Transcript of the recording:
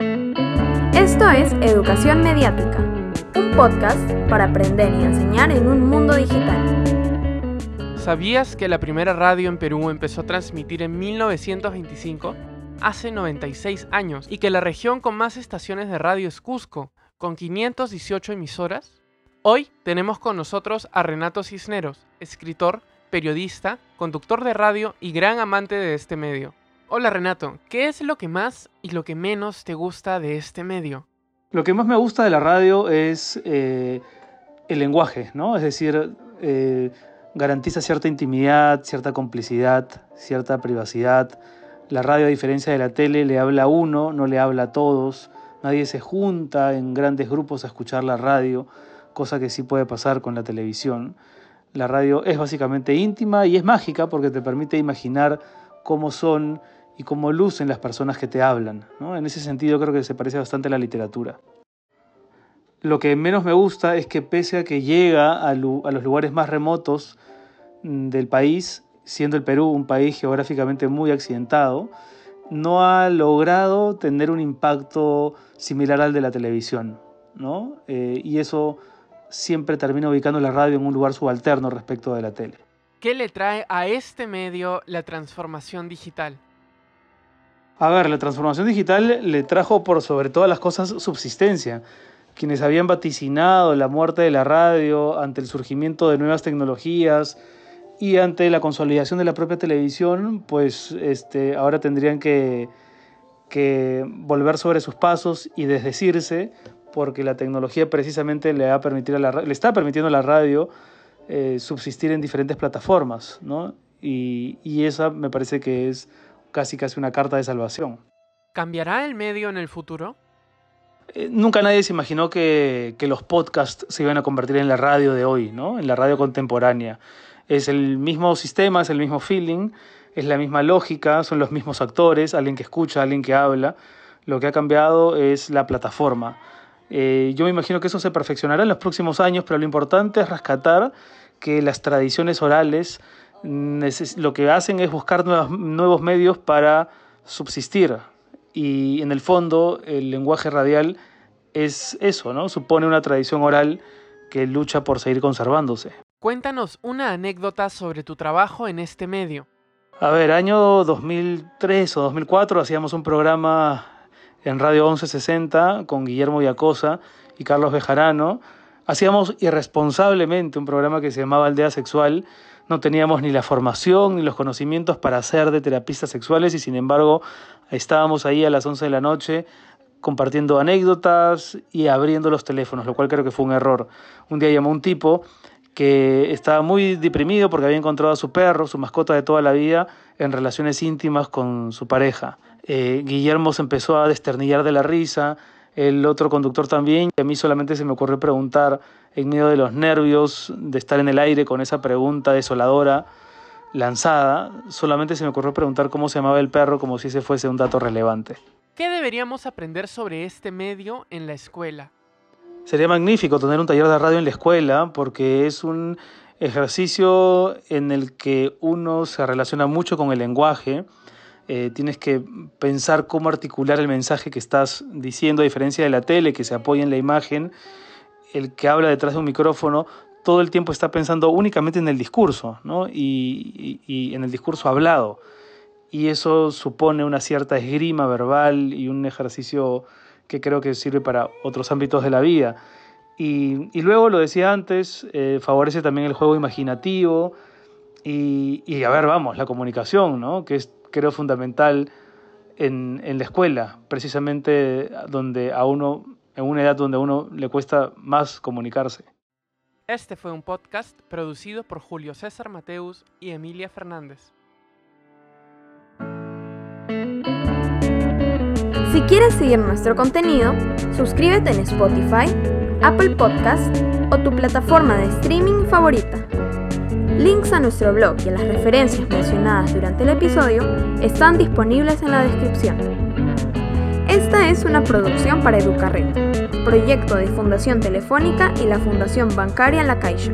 Esto es Educación Mediática, un podcast para aprender y enseñar en un mundo digital. ¿Sabías que la primera radio en Perú empezó a transmitir en 1925? Hace 96 años, y que la región con más estaciones de radio es Cusco, con 518 emisoras? Hoy tenemos con nosotros a Renato Cisneros, escritor, periodista, conductor de radio y gran amante de este medio. Hola Renato, ¿qué es lo que más y lo que menos te gusta de este medio? Lo que más me gusta de la radio es eh, el lenguaje, ¿no? Es decir, eh, garantiza cierta intimidad, cierta complicidad, cierta privacidad. La radio, a diferencia de la tele, le habla a uno, no le habla a todos. Nadie se junta en grandes grupos a escuchar la radio, cosa que sí puede pasar con la televisión. La radio es básicamente íntima y es mágica porque te permite imaginar cómo son y cómo lucen las personas que te hablan. En ese sentido creo que se parece bastante a la literatura. Lo que menos me gusta es que pese a que llega a, los lugares más remotos mm, del país, siendo el Perú un país geográficamente muy accidentado, no ha logrado tener un impacto similar al de la televisión. ¿no? Eh, y eso siempre termina ubicando la radio en un lugar subalterno respecto de la tele. ¿Qué le trae a este medio la transformación digital? A ver, la transformación digital le trajo por sobre todas las cosas subsistencia. Quienes habían vaticinado la muerte de la radio ante el surgimiento de nuevas tecnologías y ante la consolidación de la propia televisión, pues este, ahora tendrían que, volver sobre sus pasos y desdecirse porque la tecnología precisamente le, a le está permitiendo a la radio eh, subsistir en diferentes plataformas, ¿no? Y esa me parece que es casi casi una carta de salvación. ¿Cambiará el medio en el futuro? Eh, nunca nadie se imaginó que, los podcasts se iban a convertir en la radio de hoy, ¿no? en la radio contemporánea. Es el mismo sistema, es el mismo feeling, es la misma lógica, son los mismos actores, alguien que escucha, alguien que habla. Lo que ha cambiado es la plataforma. Eh, yo me imagino que eso se perfeccionará en los próximos años, pero lo importante es rescatar que las tradiciones orales lo que hacen es buscar nuevos medios para subsistir. Y en el fondo el lenguaje radial es eso, ¿no? Supone una tradición oral que lucha por seguir conservándose. Cuéntanos una anécdota sobre tu trabajo en este medio. A ver, año 2003 o 2004 hacíamos un programa en Radio 1160 con Guillermo Villacosa y Carlos Bejarano. Hacíamos irresponsablemente un programa que se llamaba Aldea Sexual no teníamos ni la formación ni los conocimientos para ser de terapistas sexuales y sin embargo estábamos ahí a las 11 de la noche compartiendo anécdotas y abriendo los teléfonos, lo cual creo que fue un error. Un día llamó un tipo que estaba muy deprimido porque había encontrado a su perro, su mascota de toda la vida, en relaciones íntimas con su pareja. Eh, Guillermo se empezó a desternillar de la risa, el otro conductor también, y a mí solamente se me ocurrió preguntar, en medio de los nervios de estar en el aire con esa pregunta desoladora lanzada, solamente se me ocurrió preguntar cómo se llamaba el perro como si ese fuese un dato relevante. ¿Qué deberíamos aprender sobre este medio en la escuela? Sería magnífico tener un taller de radio en la escuela porque es un ejercicio en el que uno se relaciona mucho con el lenguaje, eh, tienes que pensar cómo articular el mensaje que estás diciendo, a diferencia de la tele, que se apoya en la imagen, el que habla detrás de un micrófono todo el tiempo está pensando únicamente en el discurso, ¿no? y, y, en el discurso hablado. Y eso supone una cierta esgrima verbal y un ejercicio que creo que sirve para otros ámbitos de la vida. Y, luego, lo decía antes, eh, favorece también el juego imaginativo y, y, a ver, vamos, la comunicación, ¿no? que es creo fundamental en, en la escuela, precisamente donde a uno, en una edad donde a uno le cuesta más comunicarse. Este fue un podcast producido por Julio César Mateus y Emilia Fernández. Si quieres seguir nuestro contenido, suscríbete en Spotify, Apple Podcast o tu plataforma de streaming favorita. Links a nuestro blog y a las referencias mencionadas durante el episodio están disponibles en la descripción. Esta es una producción para Educarred, proyecto de Fundación Telefónica y la Fundación Bancaria La Caixa.